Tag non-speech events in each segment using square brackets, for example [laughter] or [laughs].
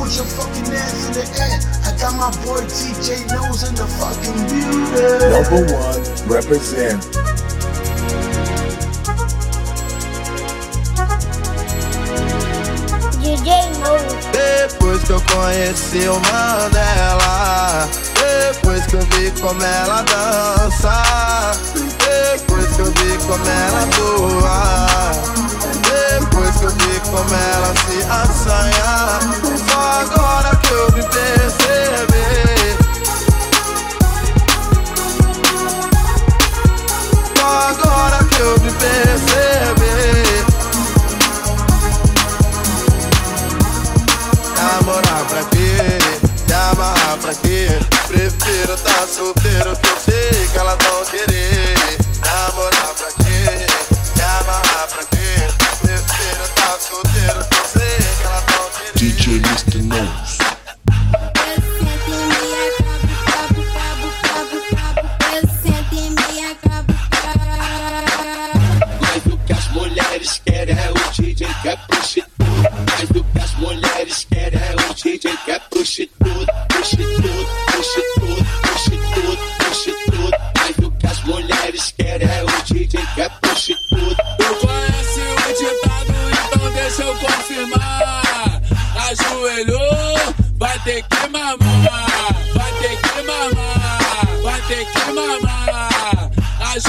Put your fucking hands in the air. I got my boy TJ Nose in the fucking building. Number one, represent. DJ Nose. Depois que eu conheci o Mandela Depois que eu vi como ela dança Depois que eu vi como ela atua Vi como ela se assanha Só agora que eu me percebi. Só agora que eu me percebi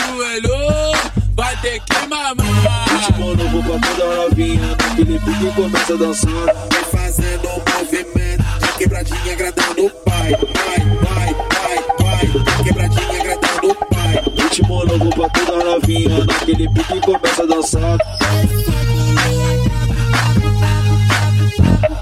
Ajoelhou, vai ter que mamar. Ritmo novo pra toda novinha Naquele pique começa a dançar. Vai fazendo um movimento De quebradinha agradando o pai Vai, vai, vai, vai Quebradinha agradando o pai. Ritmo novo pra toda novinha Naquele pique começa a dançar.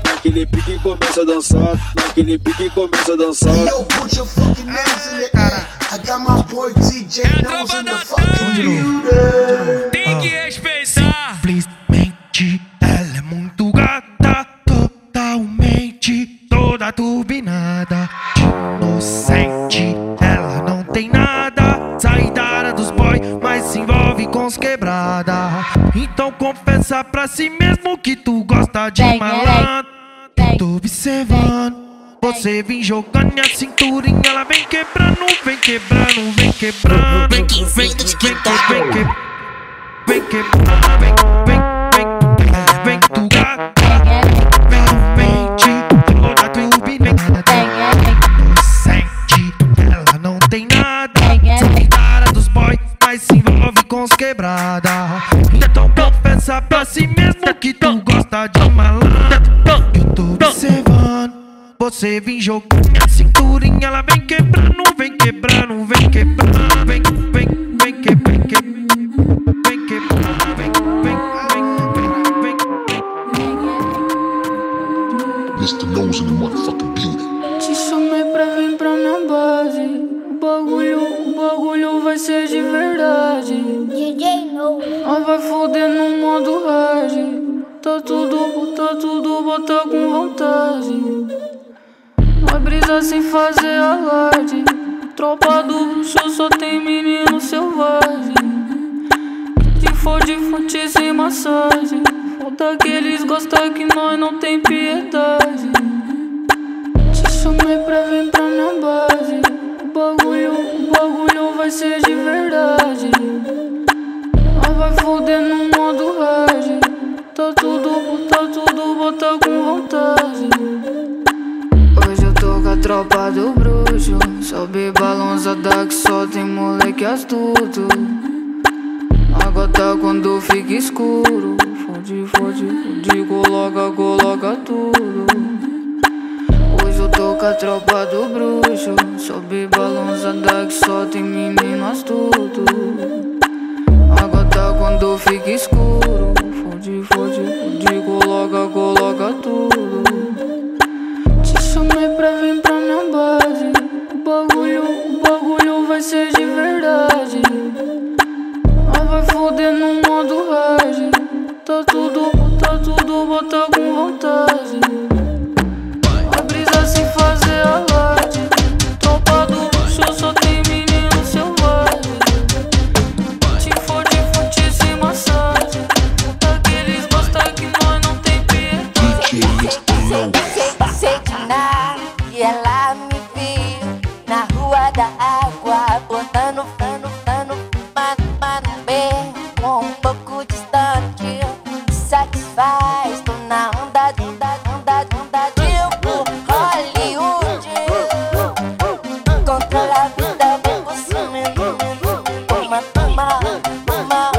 Naquele pique começa a dançar Naquele pique começa a dançar. Hey yo, put your fucking I got my boy TJ Nose in the fucking building. Tem que respeitar. Simplesmente ela é muito gata, totalmente toda turbinada. Inocente, ela não tem nada. Saída dos boy, mas se envolve com os quebrada. Então confessa pra si mesmo que tu gosta de Bang, malandro. Tô observando. Você vem jogando a cinturinha, ela vem quebrando, vem quebrando, vem quebrando. Vem que vem do TikTok. Vem que vem quebrando, vem, vem, vem, vem tu gata. Vem, vem, toda turbinada. Inocente, ela não tem nada. Sai cara dos boy, mas se envolve com os quebrada. Então confessa pra si mesmo que tu gosta de malandro. Você vem jogando a cinturinha, ela vem quebrando, vem quebrando, vem quebrando, vem, vem, vem que, vem que, vem quebrando, vem, vem, vem, vem, vem. Mr. Nose in the motherfucking building. Te chamei pra vir pra minha base. O bagulho, o bagulho vai ser de verdade. DJ Nose. Nós vai foder no modo hard. Tá tudo, tá tudo, bota com vontade. Sem fazer alarde. Tropa do bruxo só tem menino selvagem. De for de fonte sem massagem. Falta que eles gostam que nós não tem piedade. Te chamei pra vir pra minha base. O bagulho, o bagulho vai ser de verdade. Nós vai foder no modo hard. Tá tudo, tá tudo, bota com vontade. Tropa do bruxo. Sobe balãozada que só tem moleque astuto. A gota quando fica escuro. Fode, fode, fode, coloca, coloca tudo. Hoje eu tô com a tropa do bruxo. Sobe balãozada que só tem menino astuto. A gota quando fica escuro. Fode, fode, 妈妈。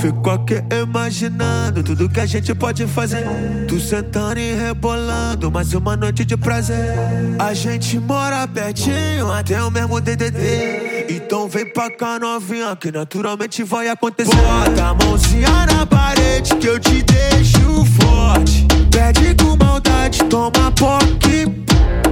Fico aqui imaginando tudo que a gente pode fazer. Tu sentando e rebolando, mais uma noite de prazer. A gente mora pertinho, até o mesmo DDD. Então vem pra cá novinha, que naturalmente vai acontecer. Bota a mãozinha na parede que eu te deixo forte. Pede com maldade, toma poque.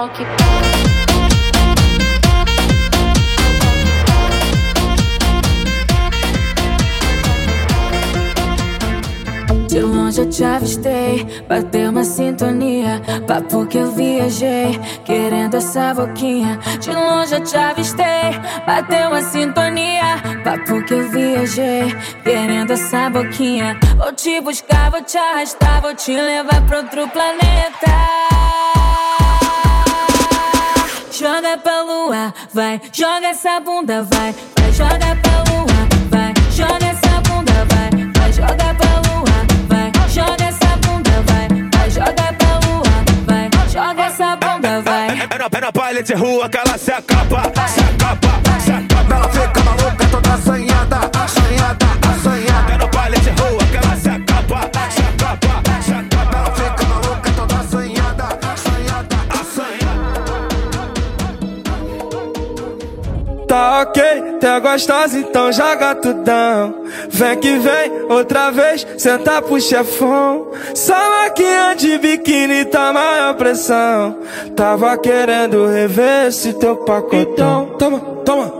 palco. De longe eu te avistei, bateu uma sintonia. Papo que eu viajei, querendo essa boquinha. De longe eu te avistei, bateu uma sintonia. Papo que eu viajei, querendo essa boquinha. Vou te buscar, vou te arrastar, vou te levar pra outro planeta. Joga pra lua, vai, joga essa bunda, vai, vai, joga pra lua, vai, joga essa bunda, vai, vai, joga pra lua, vai, joga essa bunda, vai, vai, joga pra lua, vai, joga essa bunda, vai. É é na palha de rua que ela se acaba, se acaba, se acaba. Ela fica maluca, toda Tá ok, tá gostosa, então joga tudão. Vem que vem, outra vez, senta pro chefão. Só maquinha de biquíni tá maior pressão. Tava querendo rever esse teu pacotão. Toma, toma, toma,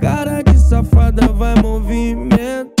Cara de safada vai movimentando.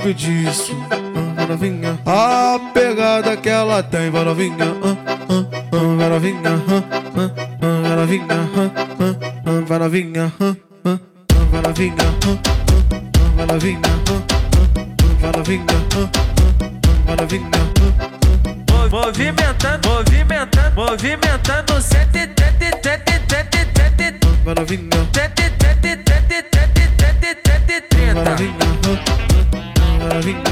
Sabe disso. A pegada que ela tem, vai novinha. ah, ah, ah, Vai novinha, ah, ah, ah, vai novinha, ah, ah, ah, vai novinha, ah, ah, ah, vai novinha, ah, ah, ah, vai novinha, ah, ah, ah, vai novinha, ah, ah, ah, vai novinha. ah. Movimentando, movimentando, movimentando, sete, tete, tete, tete, tete, tete, tete, tete, tete, tete, tete, vai trinta. Novinha,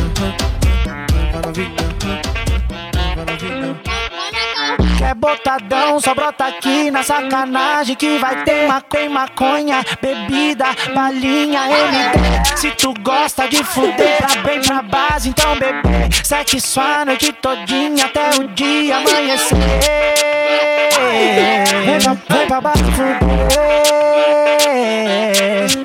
vai novinha. É botadão, só brota aqui na sacanagem que vai ter maconha, maconha, bebida, balinha, MD. Se tu gosta de fuder pra bem pra base, então bebê, só a noite todinha até o dia amanhecer. Vem pra, vem pra fuder,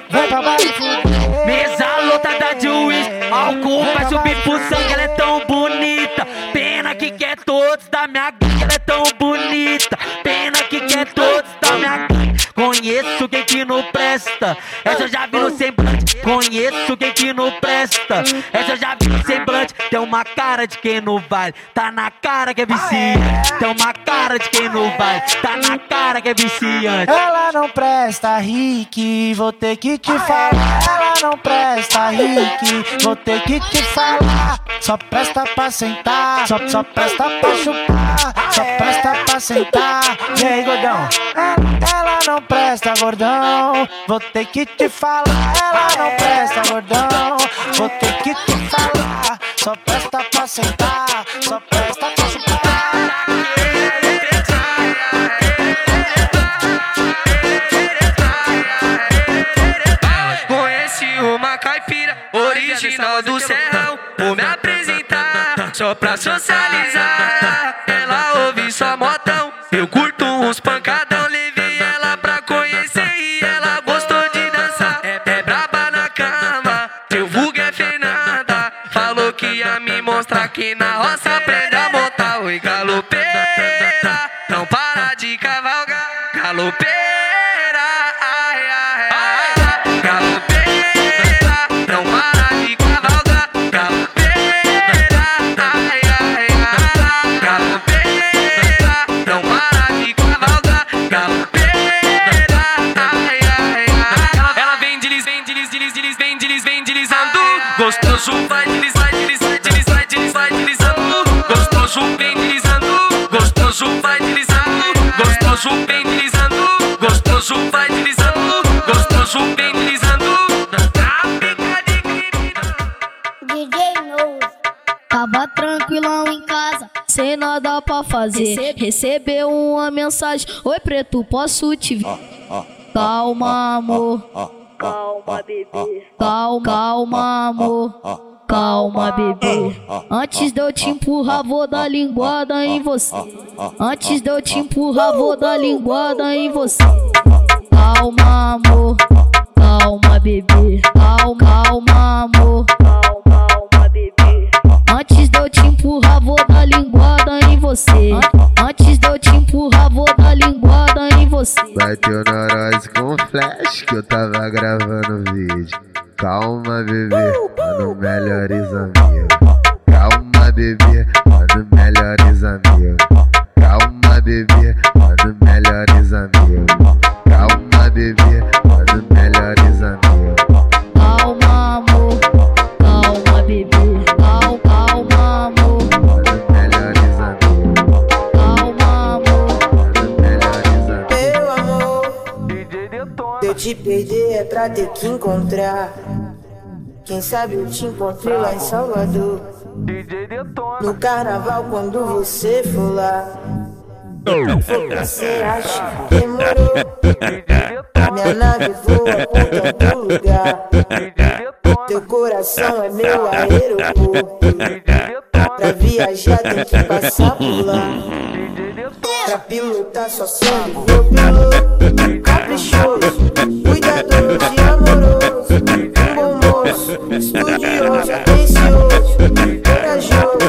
vem pra base fuder. Mesa lotada de uísque, álcool vai subir pro sangue, ela é tão bonita. Pena que quer todos da minha gangue, ela é tão bonita. Pena que quer todos da minha gangue. Conheço quem que não presta, essa eu já vi no semblante. Conheço quem que não presta, essa eu já vi no semblante. Tem uma cara de quem não vale, tá na cara que é viciante. Tem uma cara de quem não vale, tá na cara que é viciante. Ela não presta, Rick, vou ter que te falar. Ela não presta, Rick, vou ter que te falar. Só presta pra sentar, só, só presta pra chupar, só presta pra sentar. [laughs] E aí, gordão? Ela, ela não presta, gordão, vou ter que te falar. Ela não presta, gordão, vou ter que te falar. Só presta pra sentar, só presta pra chupar. Conheci uma caipira original do serrão. Vou me apresentar só pra socializar. Ela ouve só motão. Eu curto uns pancadão. Fazer. Recebeu uma mensagem: Oi, preto, posso te ver? Calma, amor. Calma, bebê. Calma, calma, amor. Calma, bebê. Antes de eu te empurrar, vou dar linguada em você. Antes de eu te empurrar, vou dar linguada em você. Calma, amor. Calma, bebê. Calma, você. An- Antes de eu te empurrar, vou dar linguada em você. Bateu neurose com flash que eu tava gravando vídeo. Calma, bebê, mano, melhores amigos. Calma, bebê, mano, melhores amigos. Calma, bebê, mano, melhores amigos. Te perder é pra ter que encontrar. Quem sabe eu te encontrei lá em Salvador. No carnaval, quando você for lá. Você acha? Demorou. Minha nave voa por todo lugar. Teu coração é meu aeroporto. Pra viajar tem que passar por lá. Pra pilotar só serve meu piloto. Caprichoso, cuidadoso e amoroso. Um bom moço, estudioso, atencioso, corajoso.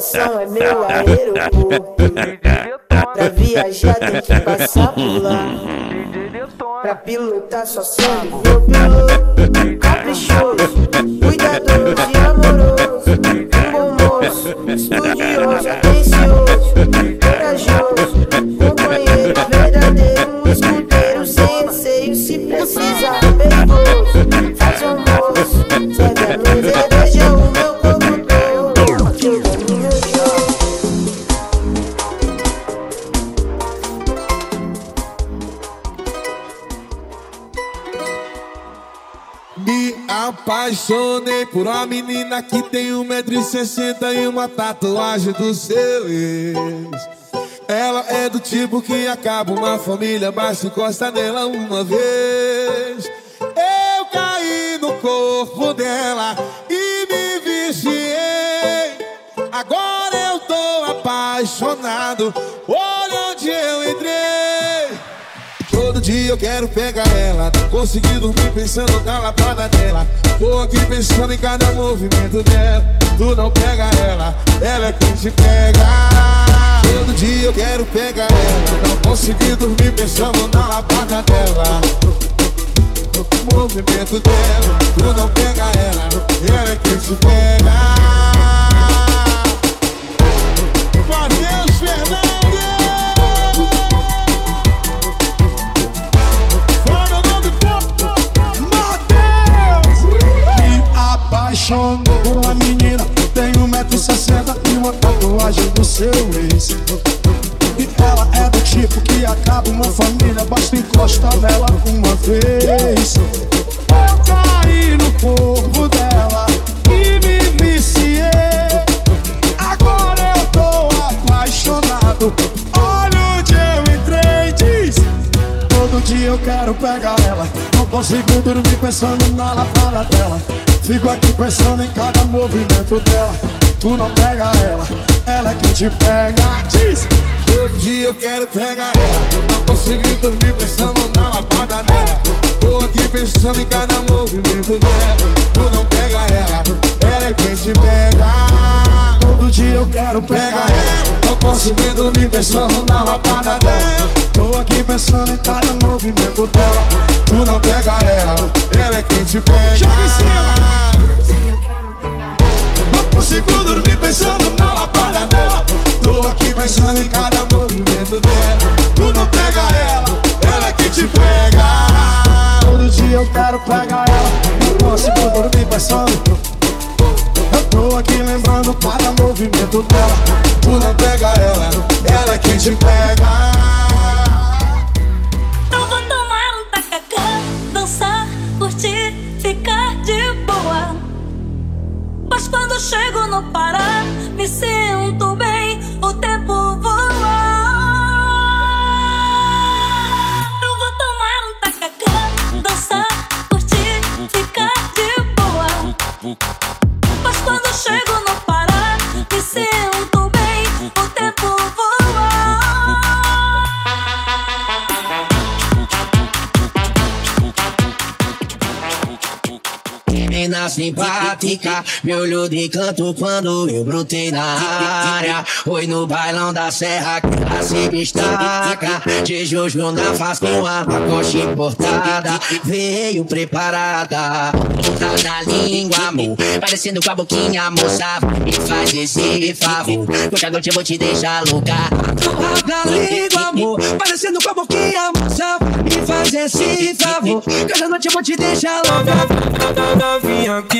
Coração é meu aeroporto. Pra viajar tem que passar por lá. Pra pilotar só meu piloto. Caprichoso, cuidadoso e amoroso. Um bom moço, estudioso, atencioso, apaixonei por uma menina que tem 1,60m e uma tatuagem do seu ex. Ela é do tipo que acaba uma família, basta encosta nela uma vez. Eu caí no corpo dela e me viciei. Agora eu tô apaixonado. Olha eu quero pegar ela. Não consegui dormir pensando na lapada dela. Tô aqui pensando em cada movimento dela. Tu não pega ela, ela é quem te pega. Todo dia eu quero pegar ela. Não consegui dormir pensando na lapada dela. Movimento dela, tu não pega ela, ela é quem te pega. Pensando na lavada dela. Fico aqui pensando em cada movimento dela. Tu não pega ela, ela é quem te pega. Diz. Todo dia eu quero pegar ela. Não consegui dormir pensando na lapada dela. Tô aqui pensando em cada movimento dela. Tu não pega ela, ela é quem te pega. Todo dia eu quero pegar ela. Não consegui dormir pensando na lapada dela. Pensando em cada movimento dela. Tu não pega ela, ela é quem te pega. Joga em cima. Não consigo dormir pensando na lapada dela. Tô aqui pensando em cada movimento dela. Tu não pega ela, ela é quem te pega. Todo dia eu quero pegar ela. Não consigo dormir pensando. Tô aqui lembrando cada movimento dela. Tu não pega ela, ela é quem te pega. Mas quando chego no Pará, me sinto bem, simpática. Me olhou de canto quando eu brotei na área. Foi no bailão da serra que ela se destaca. De Jojo na face com a coxa importada. Veio preparada. Ponta da língua, amor. Parecendo com a boquinha, moça. Me faz esse favor. Hoje à noite eu vou te deixar louca. Ponta da língua, amor. Parecendo com a boquinha, moça. Me faz esse favor. À noite eu vou te deixar louca. Novinha que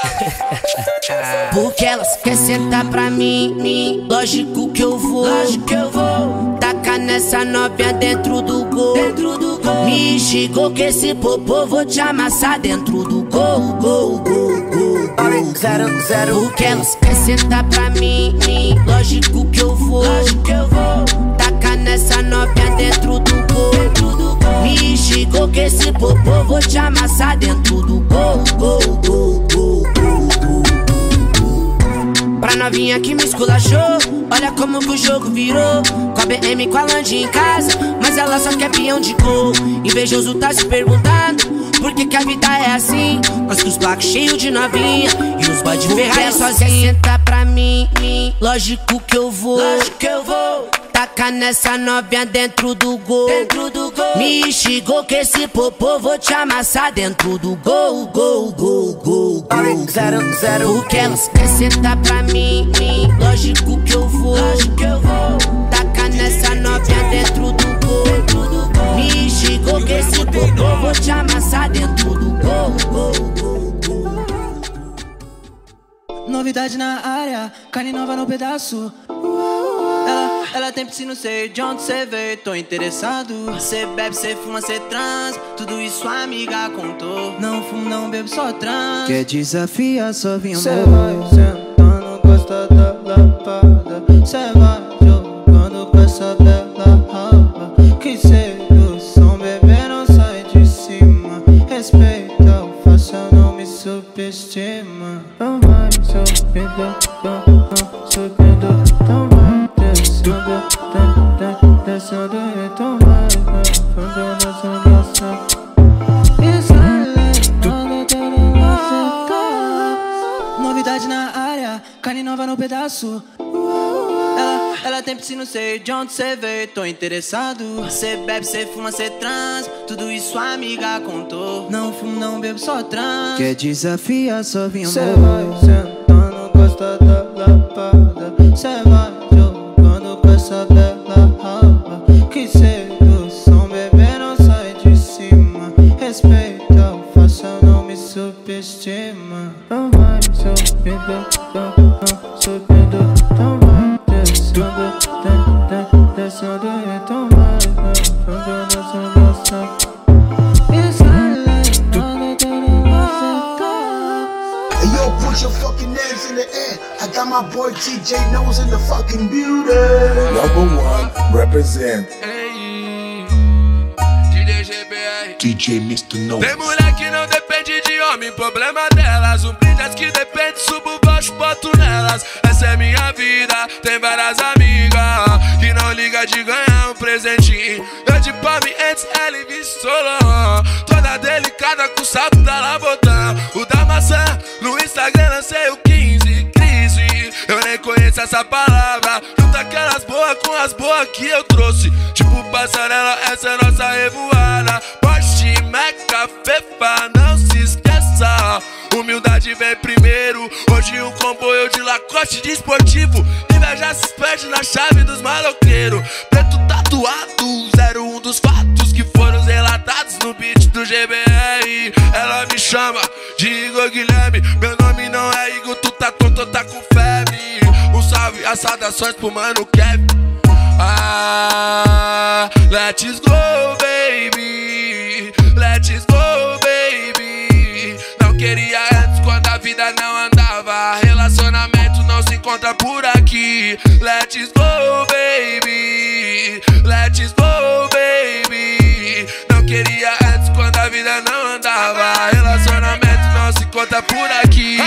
[laughs] Porque elas quer sentar pra mim. Lógico que eu vou, lógico que eu vou. Tacar nessa novinha dentro do gol, dentro do gol. Me chegou que esse popô vou te amassar dentro do gol, gol, gol, gol. Zero, zero. Porque elas quer sentar pra mim. Lógico que eu vou, lógico que eu vou. Tacar nessa novinha dentro do gol, dentro do gol. Me chegou que esse popô vou te amassar dentro do gol, gol, gol, Pra novinha que me esculachou Olha como que o jogo virou. Com a BM com a Land em casa Mas ela só quer peão de gol Invejoso tá se perguntando Por que que a vida é assim. Nós com os blacks cheios de novinha E os boy de Ferrari sozinha. Senta pra mim, mim. Lógico que eu vou. Lógico que eu vou Taca nessa novinha dentro do gol Dentro do gol Me chegou que esse popô Vou te amassar dentro do gol Gol, gol, gol, gol Zero, zero. Porque elas quer sentar pra mim, mim. Lógico que eu vou, lógico que eu vou. Taca nessa novinha dentro do gol, dentro do gol. Me chegou que esse popô vou te amassar dentro do gol, gol, gol, gol. Novidade na área, carne nova no pedaço. Ela, ela tem piscina, sei de onde cê veio, tô interessado. Cê bebe, cê fuma, cê trans. Tudo isso a amiga contou. Não fumo, não bebo, só trans. Quer desafiar, só vim amor. Cê vai sentando, gosta da lapada. Cê vai jogando com essa bela interessado. Cê bebe, cê fuma, cê trans. Tudo isso a amiga contou. Não fumo, não bebo, só trans. Quer desafiar, só amor. Cê vai sentando, gosta da lapada. Cê vai jogando com essa bela raba. Que sedução, bebê, não sai de cima. Respeita o faça, não me subestima. Não vai subindo, não, não, subindo, não vai descendo, my boy TJ Nose in the fucking building. Number one, represent. DJ Mr. No. Tem mulher que não depende de homem, problema delas. Um brinde as que depende, subo baixo, boto nelas. Essa é minha vida, tem várias amigas que não liga de ganhar um presentinho. Eu de palme antes, ela e Solon. Toda delicada com o salto da Labotã. O da maçã, no Instagram lancei o 15, Eu nem conheço essa palavra. Junta aquelas boas com as boas que eu trouxe. Tipo passarela, essa é nossa revoada. Porsche, Meca, Fefa, não se esqueça. Humildade vem primeiro. Hoje um comboio de lacoste de esportivo. Inveja se perde na chave dos maloqueiros. Preto tatuado, 01 dos fatos que foram relatados no beat do GBR. Ela me chama de Igor Guilherme. Meu nome não é Igor, tonto, tá com febre. Um salve, as saudações pro mano Kevin. Ah, let's go, baby. Let's go, baby. Não queria antes quando a vida não andava. Relacionamento não se encontra por aqui. Let's go, baby. Let's go, baby. Não queria antes quando a vida não andava. Relacionamento não se encontra por aqui.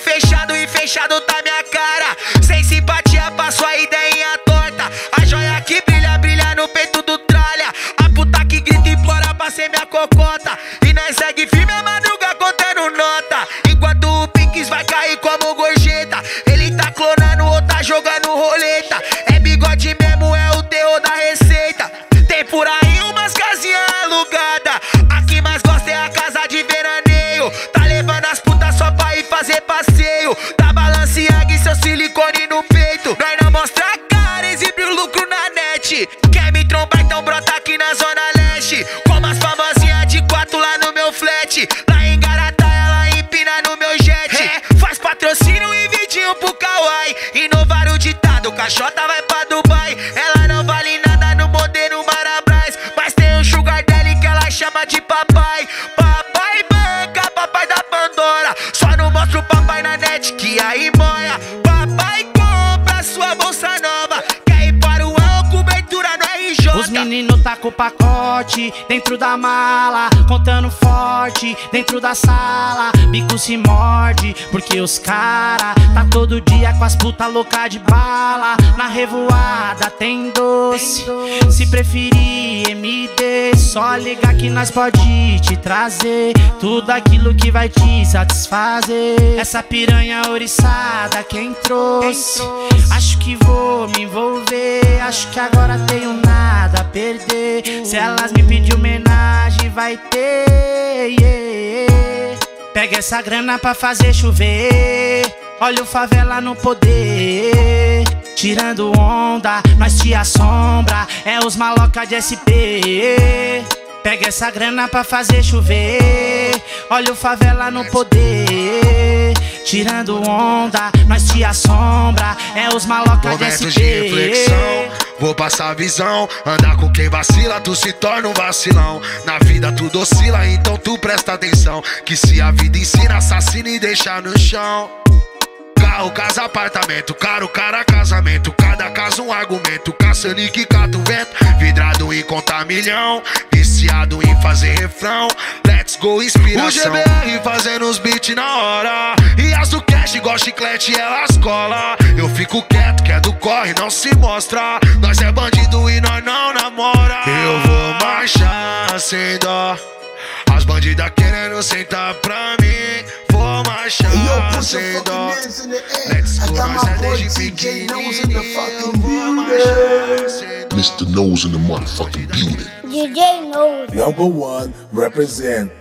Fechado e fechado tá minha cara. Sem simpatia pra sua ideinha torta. A joia que brilha, brilha no peito do tralha. A puta que grita e implora pra ser minha cocota. E nós segue firme a Meninos tá com o pacote dentro da mala, contando forte dentro da sala. Bico se morde, porque os cara tá todo dia com as puta louca de bala. Na revoada tem doce, se preferir MD, só ligar que nós pode te trazer tudo aquilo que vai te satisfazer. Essa piranha oriçada quem trouxe, acho que vou me envolver, acho que agora tenho nada a perder. Se elas me pedir homenagem, vai ter. yeah. Pega essa grana pra fazer chover. Olha o favela no poder. Tirando onda, nós te assombra. É os maloca de SP. Pega essa grana pra fazer chover. Olha o favela no poder. Tirando onda, nós te assombra. É os maloca de SP. de reflexão, vou passar a visão. Andar com quem vacila, tu se torna um vacilão. Na vida tudo oscila, então tu presta atenção. Que se a vida ensina, assassina e deixa no chão. Carro, casa, apartamento, caro, cara, casamento. Cada caso um argumento. Caçando e que cata o vento. Vidrado em contar milhão. Viciado em fazer refrão. Let's go, inspiração. O GBR fazendo os beats na hora. E as do cash, igual chiclete, elas cola. Eu fico quieto, que é do corre, não se mostra. Nós é bandido e nós não namora. Eu vou marchar sem dó. As bandidas querendo sentar pra mim. Vou marchar sem dó. Let's go, nós é desde pequenininho. Vou marchar sem dó. Mr. Nose in the motherfucking building. DJ Nose. Number one, represent